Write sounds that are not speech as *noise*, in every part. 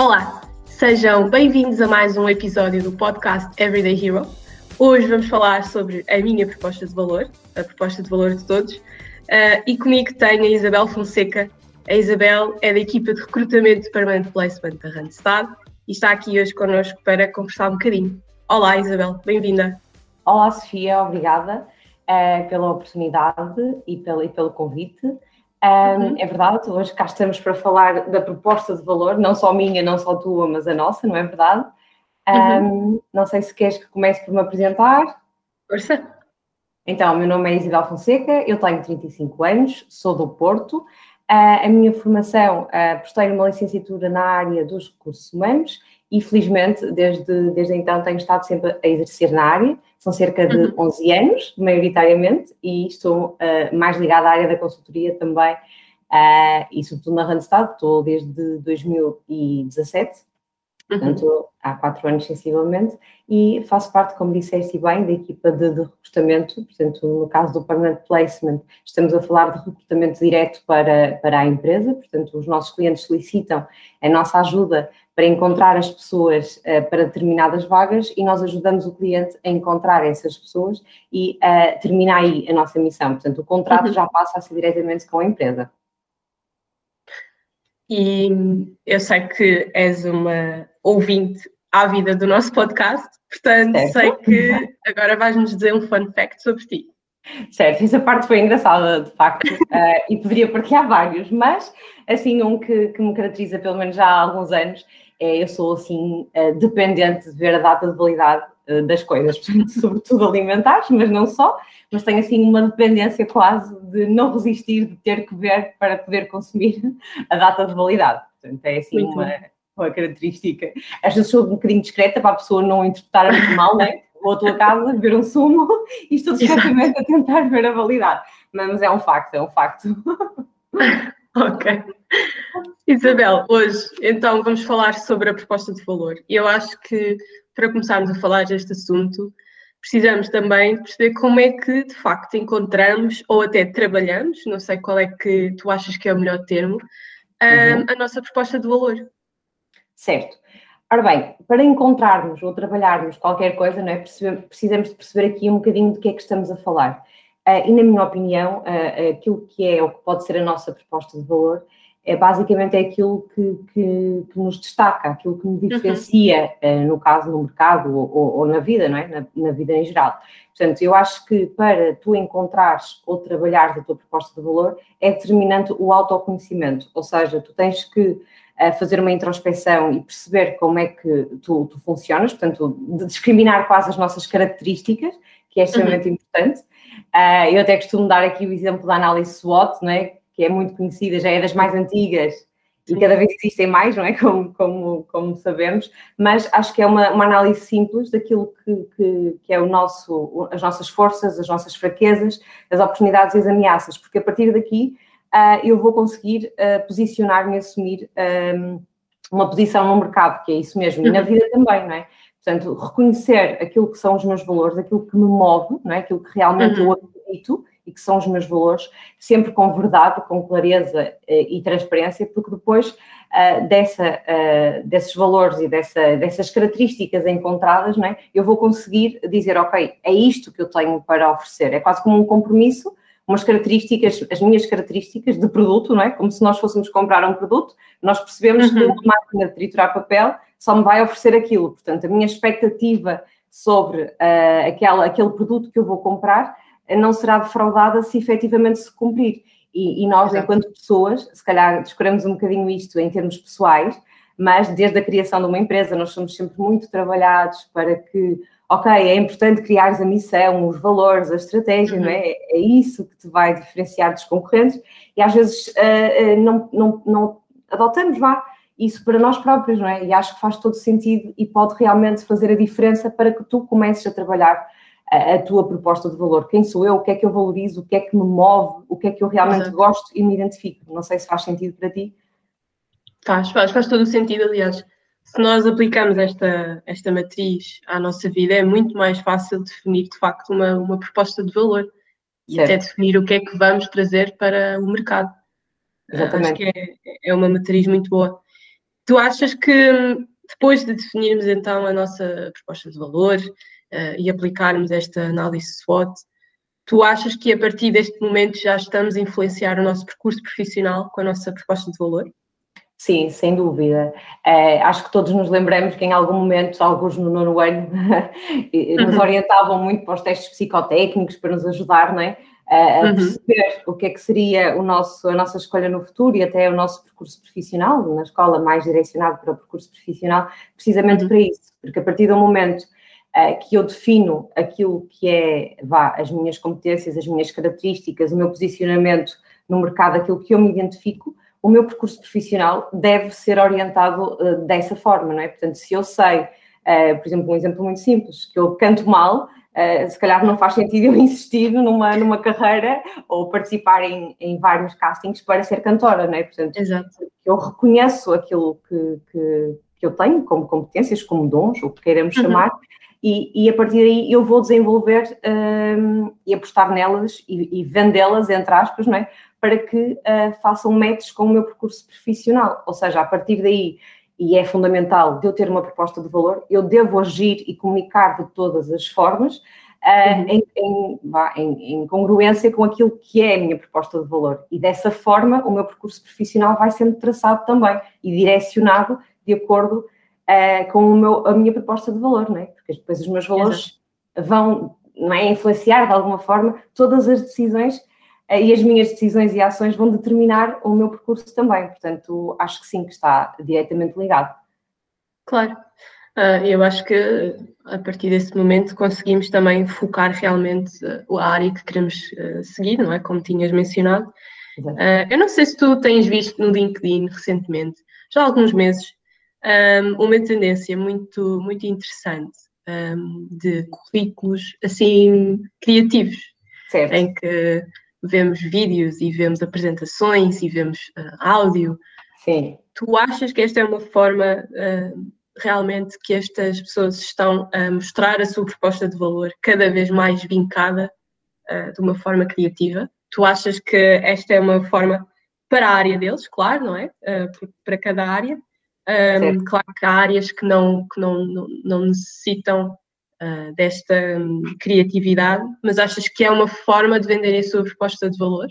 Olá, sejam bem-vindos a mais um episódio do podcast Everyday Hero. Hoje vamos falar sobre a minha proposta de valor, a proposta de valor de todos, uh, e comigo tenho a Isabel Fonseca. A Isabel é da equipa de recrutamento de Permanent Placement da Randstad e está aqui hoje connosco para conversar um bocadinho. Olá, Isabel, bem-vinda. Olá, Sofia, obrigada uh, pela oportunidade e pelo, e pelo convite. Um, uhum. É verdade, hoje cá estamos para falar da proposta de valor, não só minha, não só tua, mas a nossa, não é verdade? Uhum. não sei se queres que comece por me apresentar. Força! Então, meu nome é Isabel Fonseca, eu tenho 35 anos, sou do Porto. Uh, a minha formação, uh, prestei uma licenciatura na área dos recursos humanos e, felizmente, desde, desde então tenho estado sempre a exercer na área. São cerca de uhum. 11 anos, maioritariamente, e estou uh, mais ligada à área da consultoria também, uh, e sobretudo na Randstad, estou desde 2017 portanto, há quatro anos sensivelmente, e faço parte, como disseste bem, da equipa de, de, recrutamento, portanto, no caso do Permanent Placement, estamos a falar de recrutamento direto para, para a empresa, portanto, os nossos clientes solicitam a nossa ajuda para encontrar as pessoas uh, para determinadas vagas e nós ajudamos o cliente a encontrar essas pessoas e uh, termina aí a nossa missão, portanto, o contrato uhum. já passa a ser diretamente com a empresa. E eu sei que és uma ouvinte ávida do nosso podcast, portanto certo. sei que agora vais-nos dizer um fun fact sobre ti. Certo, essa parte foi engraçada, de facto, uh, *laughs* e poderia partilhar vários, mas assim, um que, que, me caracteriza pelo menos já há alguns anos é eu sou assim uh, dependente de ver a data de validade uh, das coisas, *laughs* portanto, sobretudo alimentares, mas não só, mas tenho assim uma dependência quase de não resistir de ter que ver para poder consumir a data de validade. Portanto, é assim uma, uma característica. Às vezes sou um bocadinho discreta para a pessoa não interpretar muito mal, né? Vou à tua casa ver um sumo e estou discretamente a tentar ver a validade. Mas é um facto, é um facto. *laughs* ok. Isabel, hoje então vamos falar sobre a proposta de valor. Eu acho que para começarmos a falar deste assunto, precisamos também perceber como é que de facto encontramos ou até trabalhamos, não sei qual é que tu achas que é o melhor termo, uhum. a nossa proposta de valor. Certo. Ora bem, para encontrarmos ou trabalharmos qualquer coisa, não é? precisamos de perceber aqui um bocadinho do que é que estamos a falar. Uh, e na minha opinião, uh, aquilo que é ou que pode ser a nossa proposta de valor é basicamente é aquilo que, que, que nos destaca, aquilo que nos uhum. diferencia, uhum. uh, no caso no mercado ou, ou, ou, na vida, não é? Na, na, vida em geral. Portanto, eu acho que para tu encontrares ou trabalhares a tua proposta de valor é determinante o autoconhecimento, ou seja, tu tens que a fazer uma introspeção e perceber como é que tu, tu funcionas, portanto, de discriminar quase as nossas características, que é extremamente uhum. importante. Uh, eu até costumo dar aqui o exemplo da análise SWOT, não é? Que é muito conhecida, já é das mais antigas e cada vez existem mais, não é? *laughs* Como, como, como sabemos, mas acho que é uma, uma análise simples daquilo que, que, que, é o nosso, as nossas forças, as nossas fraquezas, as oportunidades e as ameaças, porque a partir daqui uh, eu vou conseguir uh, posicionar-me e assumir um, uma posição no mercado, que é isso mesmo, e na uhum. vida também, não é? Portanto, reconhecer aquilo que são os meus valores, aquilo que me move, não é? Aquilo que realmente uhum. eu acredito e que são os meus valores, sempre com verdade, com clareza uh, e transparência, porque depois uh, dessa, uh, desses valores e dessa, dessas características encontradas, não é? eu vou conseguir dizer, ok, é isto que eu tenho para oferecer. É quase como um compromisso umas características, as minhas características de produto, não é? Como se nós fôssemos comprar um produto, nós percebemos uhum. que uma máquina de triturar papel só me vai oferecer aquilo. Portanto, a minha expectativa sobre uh, aquela, aquele produto que eu vou comprar não será defraudada se efetivamente se cumprir. E, e nós, Exato. enquanto pessoas, se calhar descuramos um bocadinho isto em termos pessoais, mas desde a criação de uma empresa nós somos sempre muito trabalhados para que ok, é importante criares a missão, os valores, a estratégia, uhum. não é? É isso que te vai diferenciar dos concorrentes e às vezes uh, não, não, não adotamos, vá, isso para nós próprios, não é? E acho que faz todo sentido e pode realmente fazer a diferença para que tu comeces a trabalhar a, a tua proposta de valor. Quem sou eu? O que é que eu valorizo? O que é que me move? O que é que eu realmente Exato. gosto e me identifico? Não sei se faz sentido para ti. Faz, faz, faz todo o sentido, aliás se nós aplicamos esta, esta matriz à nossa vida, é muito mais fácil definir de facto uma, uma proposta de valor e certo. até definir o que é que vamos trazer para o mercado. Exatamente. Acho que é, é uma matriz muito boa. tu achas que depois de definirmos então a nossa proposta de valor uh, e aplicarmos esta análise SWOT, tu achas que a partir deste momento já estamos a influenciar o nosso percurso profissional com a nossa proposta de valor? Sim, sem dúvida. Uh, acho que todos nos lembramos que em algum momento, alguns no nono ano, *laughs* nos uhum. orientavam muito para os testes psicotécnicos para nos ajudar, não é? a uhum. perceber o que é que seria o nosso, a nossa escolha no futuro e até o nosso percurso profissional, na escola mais direcionado para o percurso profissional, precisamente uhum. para isso, porque a partir do momento uh, que eu defino aquilo que é, vá, as minhas competências, as minhas características, o meu posicionamento no mercado, aquilo que eu me identifico, o meu percurso profissional deve ser orientado uh, dessa forma, não é? Portanto, se eu sei, uh, por exemplo, um exemplo muito simples, que eu canto mal, Uh, se calhar não faz sentido *laughs* eu insistir numa, numa carreira ou participar em, em vários castings para ser cantora, não é? Portanto, Exato. eu reconheço aquilo que, que, que, eu tenho como competências, como dons, o que queiramos uhum. chamar, e, e, a partir daí eu vou desenvolver um, e apostar nelas e, e vendê-las, entre aspas, não é? Para que uh, façam matches com o meu percurso profissional. Ou seja, a partir daí e é fundamental de eu ter uma proposta de valor, eu devo agir e comunicar de todas as formas uh, em, em, em, em, congruência com aquilo que é a minha proposta de valor. E dessa forma, o meu percurso profissional vai sendo traçado também e direcionado de acordo uh, com meu, a minha proposta de valor, não é? Porque depois os meus valores Exato. vão não é, influenciar de alguma forma todas as decisões eh, e as minhas decisões e ações vão determinar o meu percurso também. Portanto, acho que sim, que está diretamente ligado. Claro. Uh, eu acho que a partir desse momento conseguimos também focar realmente uh, a área que queremos uh, seguir, não é? Como tinhas mencionado. eu não sei se tu tens visto no LinkedIn recentemente, já há alguns meses, um, uma tendência muito, muito interessante um, de currículos assim criativos, certo. em que vemos vídeos e vemos apresentações e vemos uh, áudio. Sim. Tu achas que esta é uma forma uh, realmente que estas pessoas estão a mostrar a sua proposta de valor cada vez mais vincada uh, de uma forma criativa? Tu achas que esta é uma forma para a área deles, claro, não é? para cada área. Um, claro que há áreas que não, que não, não, não necessitam uh, desta um, criatividade, mas achas que é uma forma de venderem a sua proposta de valor?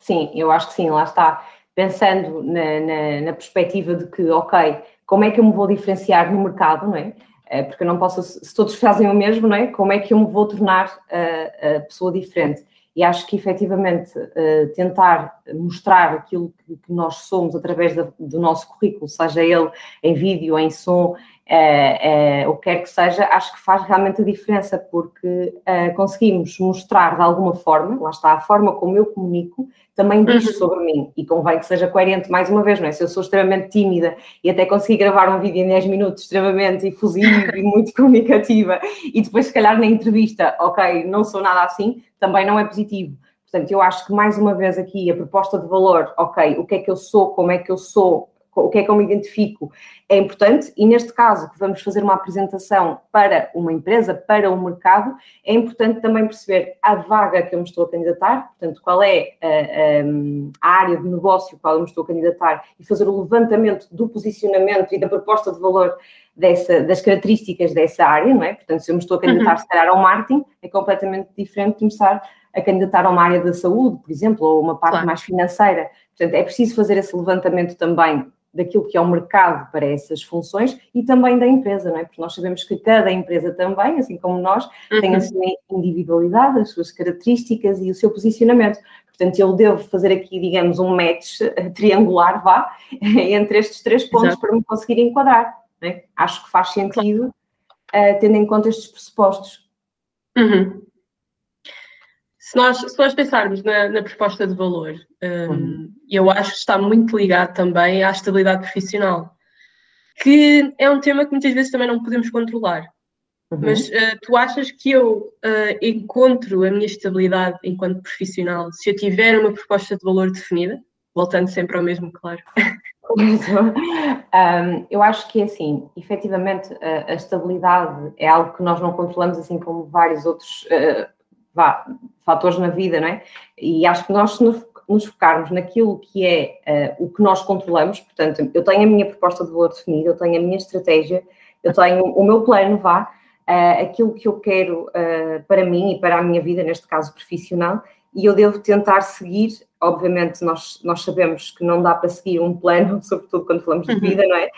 Sim, eu acho que sim, lá está. Pensando na, na, na perspectiva de que, ok, como é que eu me vou diferenciar no mercado, não é? Eh, porque eu não posso, se todos fazem o mesmo, não é? Como é que eu me vou tornar a, a pessoa diferente? E acho que efetivamente eh, tentar mostrar aquilo que, nós somos através do nosso currículo, seja ele em vídeo, em som, é, é, o que quer que seja, acho que faz realmente a diferença, porque é, conseguimos mostrar de alguma forma, lá está, a forma como eu comunico, também diz uhum. sobre mim, e convém que seja coerente mais uma vez, não é? Se eu sou extremamente tímida e até consegui gravar um vídeo em 10 minutos extremamente efusivo e *laughs* muito comunicativa, e depois se calhar na entrevista, ok, não sou nada assim, também não é positivo. Portanto, eu acho que mais uma vez aqui a proposta de valor, ok, o que é que eu sou, como é que eu sou, o que é que eu me identifico, é importante e neste caso que vamos fazer uma apresentação para uma empresa, para um mercado, é importante também perceber a vaga que eu me estou a candidatar, portanto, qual é a, a, a área de negócio qual eu me estou a candidatar e fazer o levantamento do posicionamento e da proposta de valor dessa, das características dessa área, não é? Portanto, se eu me estou a candidatar, uhum. se calhar, ao marketing, é completamente diferente de começar a candidatar a uma área da saúde, por exemplo, ou uma parte claro. mais financeira. Portanto, é preciso fazer esse levantamento também daquilo que é o mercado para essas funções e também da empresa, não é? Porque nós sabemos que cada empresa também, assim como nós, uhum. tem a sua individualidade, as suas características e o seu posicionamento. Portanto, eu devo fazer aqui, digamos, um match triangular, vá, *laughs* entre estes três pontos Exato. para me conseguir enquadrar. É? Acho que faz sentido, uh, tendo em conta estes pressupostos. Uhum. Se nós, se nós pensarmos na, na proposta de valor, um, uhum. eu acho que está muito ligado também à estabilidade profissional, que é um tema que muitas vezes também não podemos controlar. Uhum. Mas uh, tu achas que eu uh, encontro a minha estabilidade enquanto profissional se eu tiver uma proposta de valor definida? Voltando sempre ao mesmo, claro. *laughs* um, eu acho que é assim, efetivamente a, a, estabilidade é algo que nós não controlamos, assim como vários outros uh, vá, fatores na vida, não é? E acho que nós, nos focarmos naquilo que é uh, o que nós controlamos, portanto, eu tenho a minha proposta de valor definida, eu tenho a minha estratégia, eu tenho o meu plano, vá, uh, aquilo que eu quero uh, para mim e para a minha vida, neste caso profissional, e eu devo tentar seguir, obviamente nós, nós sabemos que não dá para seguir um plano, *laughs* sobretudo quando falamos de uhum. vida, não é?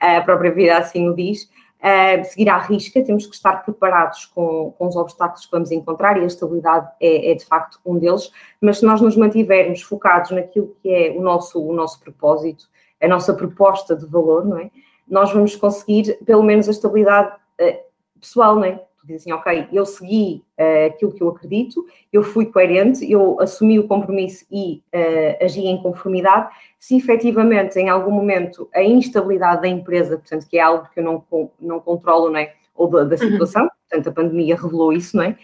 A própria vida assim o diz, uh, seguir à risca, temos que estar preparados com, com os obstáculos que vamos encontrar e a estabilidade é, é, de facto um deles, mas se nós nos mantivermos focados naquilo que é o nosso, o nosso propósito, a nossa proposta de valor, não é? Nós vamos conseguir pelo menos a estabilidade uh, pessoal, não é? Dizem, ok, eu segui uh, aquilo que eu acredito, eu fui coerente, eu assumi o compromisso e uh, agi em conformidade. Se efetivamente em algum momento a instabilidade da empresa, portanto, que é algo que eu não, não controlo, não é? ou da, da uhum. situação, uhum. portanto, a pandemia revelou isso, não é?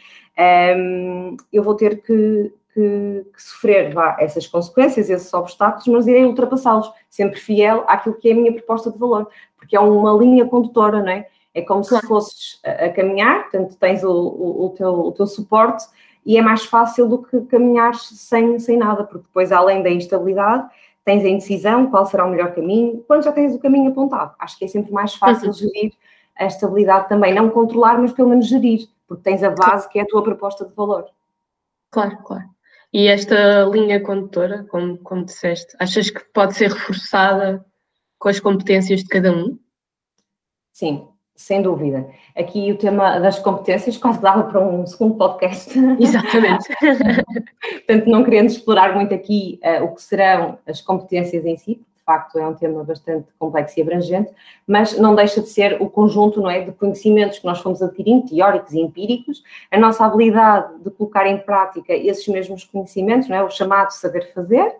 Um, eu vou ter que, que, que, sofrer essas consequências, esses obstáculos, mas irei ultrapassá-los, sempre fiel àquilo que é a minha proposta de valor, porque é uma linha condutora, não é? É como claro. se fosses a, a, caminhar, portanto, tens o, o, o, teu, o teu suporte e é mais fácil do que caminhar sem, sem nada, porque depois, além da instabilidade, tens a indecisão, qual será o melhor caminho, quando já tens o caminho apontado. Acho que é sempre mais fácil uhum. gerir a estabilidade também, não controlar, mas pelo menos gerir, porque tens a base que é a tua proposta de valor. Claro, claro. E esta linha condutora, como, como disseste, achas que pode ser reforçada com as competências de cada um? Sim, sem dúvida. Aqui o tema das competências quase dava para um segundo podcast. *laughs* Exatamente. *laughs* Portanto, não querendo explorar muito aqui uh, o que serão as competências em si, de facto é um tema bastante complexo e abrangente, mas não deixa de ser o conjunto não é, de conhecimentos que nós fomos adquirindo, teóricos e empíricos, a nossa habilidade de colocar em prática esses mesmos conhecimentos, não é, o chamado saber fazer,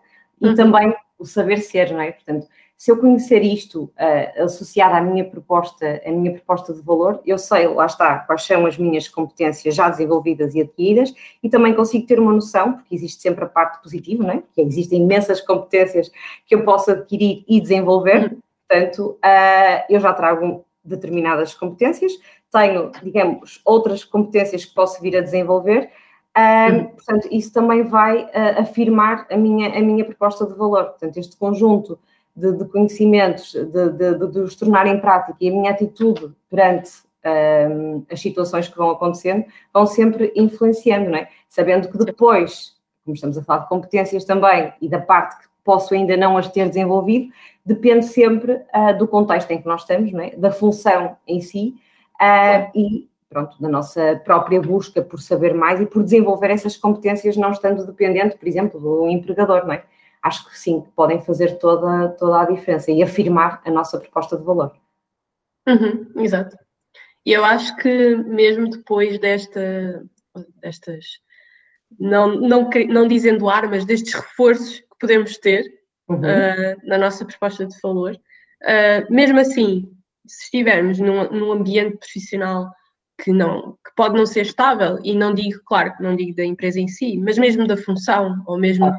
e uhum. também o saber ser, não é? Portanto, se eu conhecer isto uh, associado à minha proposta, à minha proposta de valor, eu sei, lá está, quais são as minhas competências já desenvolvidas e adquiridas e também consigo ter uma noção, porque existe sempre a parte positiva, não é? Que existem imensas competências que eu posso adquirir e desenvolver, uhum. portanto, uh, eu já trago determinadas competências, tenho, digamos, outras competências que posso vir a desenvolver, uhum. portanto, isso também vai uh, afirmar a minha, a minha proposta de valor. Portanto, este conjunto de, de conhecimentos, de, de, de, os tornar em prática e a minha atitude perante um, as situações que vão acontecendo vão sempre influenciando, não é? Sabendo que depois, como estamos a falar de competências também e da parte que posso ainda não as ter desenvolvido, depende sempre uh, do contexto em que nós estamos, não é? da função em si uh, e pronto, da nossa própria busca por saber mais e por desenvolver essas competências não estando dependente, por exemplo, do empregador, não é? Acho que sim, podem fazer toda, toda a diferença e afirmar a nossa proposta de valor. Uhum, exato. E eu acho que mesmo depois desta, destas, não, não, não dizendo armas, destes reforços que podemos ter uhum. uh, na nossa proposta de valor, uh, mesmo assim, se estivermos num, num ambiente profissional que não que pode não ser estável e não digo claro não digo da empresa em si mas mesmo da função ou mesmo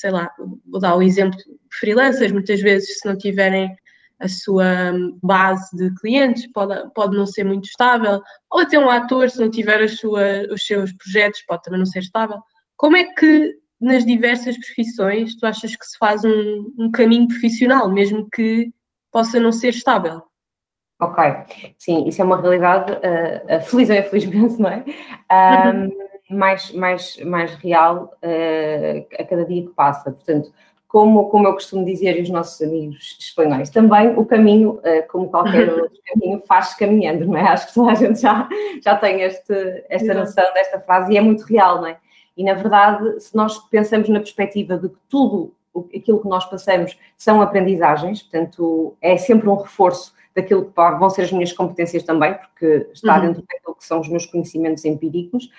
sei lá, vou dar o exemplo de freelancers, muitas vezes se não tiverem a sua base de clientes, pode, pode não ser muito estável, ou até um ator, se não tiver sua, os seus projetos, pode também não ser estável. Como é que nas diversas profissões tu achas que se faz um, um caminho profissional, mesmo que possa não ser estável? Ok, sim, isso é uma realidade, uh, uh, feliz ou infelizmente, *laughs* não é? Um, uhum mais, mais, mais real uh, a cada dia que passa. Portanto, como, como eu costumo dizer e os nossos amigos espanhóis, também o caminho, uh, como qualquer *laughs* outro caminho, faz caminhando, não é? Acho que toda a gente já, já tem este, esta noção desta frase e é muito real, não é? E na verdade, se nós pensamos na perspectiva de que tudo aquilo que nós passamos são aprendizagens, portanto, é sempre um reforço daquilo que vão ser as minhas competências também, porque está uhum. dentro daquilo que são os meus conhecimentos empíricos,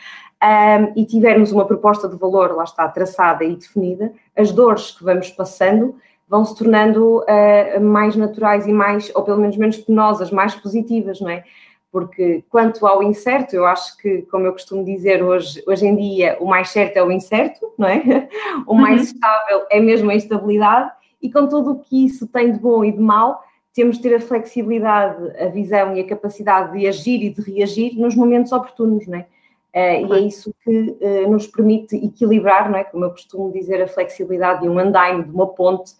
um, e tivermos uma proposta de valor, lá está, traçada e definida, as dores que vamos passando vão se tornando uh, mais naturais e mais, ou pelo menos menos penosas, mais positivas, não é? Porque quanto ao incerto, eu acho que, como eu costumo dizer hoje, hoje em dia, o mais certo é o incerto, não é? *laughs* O mais uhum. estável é mesmo a instabilidade, e com tudo o que isso tem de bom e de mau, temos de ter a flexibilidade, a visão e a capacidade de agir e de reagir nos momentos oportunos, não é? Uh, e é isso que uh, nos permite equilibrar, não é? Como eu costumo dizer, a flexibilidade de um andaime, de uma ponte,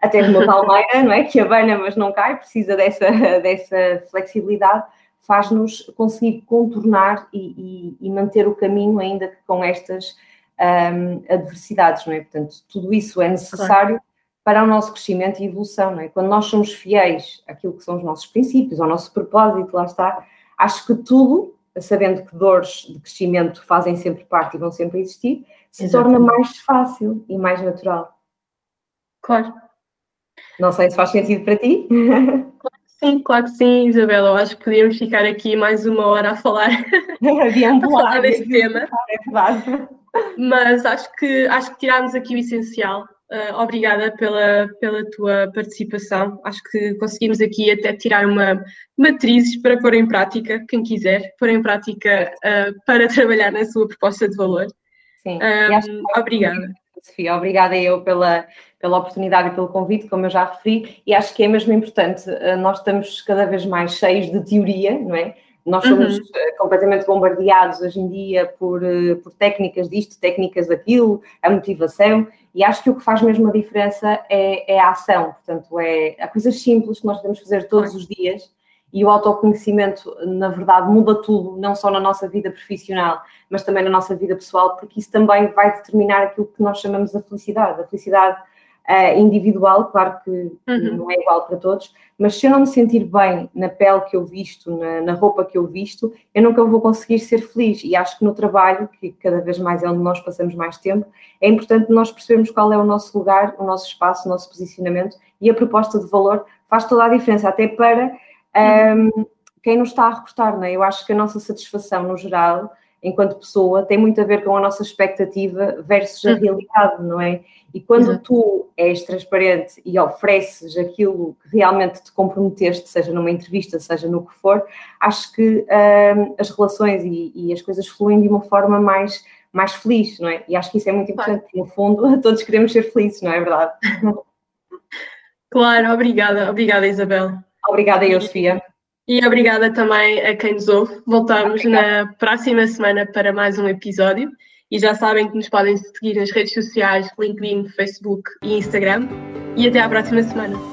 até de uma *laughs* palmeira, não é? Que abana, mas não cai, precisa dessa, dessa flexibilidade, faz-nos conseguir contornar e, e, e, manter o caminho, ainda que com estas um, adversidades, não é? Portanto, tudo isso é necessário claro. Para o nosso crescimento e evolução, não é? Quando nós somos fiéis àquilo que são os nossos princípios, ao nosso propósito, lá está, acho que tudo sabendo que dores de crescimento fazem sempre parte e vão sempre existir, se Exatamente. torna mais fácil e mais natural. Claro. Não sei se faz sentido para ti. Claro *laughs* que sim, claro que sim, Isabela. Eu acho que podíamos ficar aqui mais uma hora a falar, *laughs* *laughs* a falar desse tema. É verdade. Mas acho que, acho que tirámos aqui o essencial Uh, obrigada pela, pela tua participação. Acho que conseguimos aqui até tirar uma matrizes para pôr em prática, quem quiser, pôr em prática uh, para *laughs* trabalhar na sua proposta de valor. Sim, um, obrigada. Sofia, obrigada eu pela, pela oportunidade e pelo convite, como eu já referi, e acho que é mesmo importante, nós estamos cada vez mais cheios de teoria, não é? Nós somos uhum. Eh, completamente bombardeados hoje em dia por, eh, por técnicas disto, técnicas daquilo, a motivação, e acho que o que faz mesmo a diferença é, é a ação. Portanto, é há coisas simples que nós podemos fazer todos os dias e o autoconhecimento, na verdade, muda tudo, não só na nossa vida profissional, mas também na nossa vida pessoal, porque isso também vai determinar aquilo que nós chamamos de felicidade. A felicidade uh, individual, claro que uhum. não é igual para todos, mas se eu não me sentir bem na pele que eu visto, na, na, roupa que eu visto, eu nunca vou conseguir ser feliz. E acho que no trabalho, que cada vez mais é onde nós passamos mais tempo, é importante nós percebermos qual é o nosso lugar, o nosso espaço, o nosso posicionamento e a proposta de valor faz toda a diferença, até para um, uhum. quem nos está a recrutar, não é? Eu acho que a nossa satisfação no geral enquanto pessoa tem muito a ver com a nossa expectativa versus a uhum. realidade, não é? E quando tu és transparente e ofereces aquilo que realmente te comprometeste, seja numa entrevista, seja no que for, acho que hum, as relações e, e, as coisas fluem de uma forma mais, mais feliz, não é? E acho que isso é muito importante. Claro. No fundo, *laughs* todos queremos ser felizes, não é verdade? *laughs* Claro, obrigada, obrigada Isabel. Obrigada eu, Sofia. E obrigada também a quem nos ouve. Voltamos na próxima semana para mais um episódio. E já sabem que nos podem seguir nas redes sociais, LinkedIn, Facebook e Instagram. E até à próxima semana.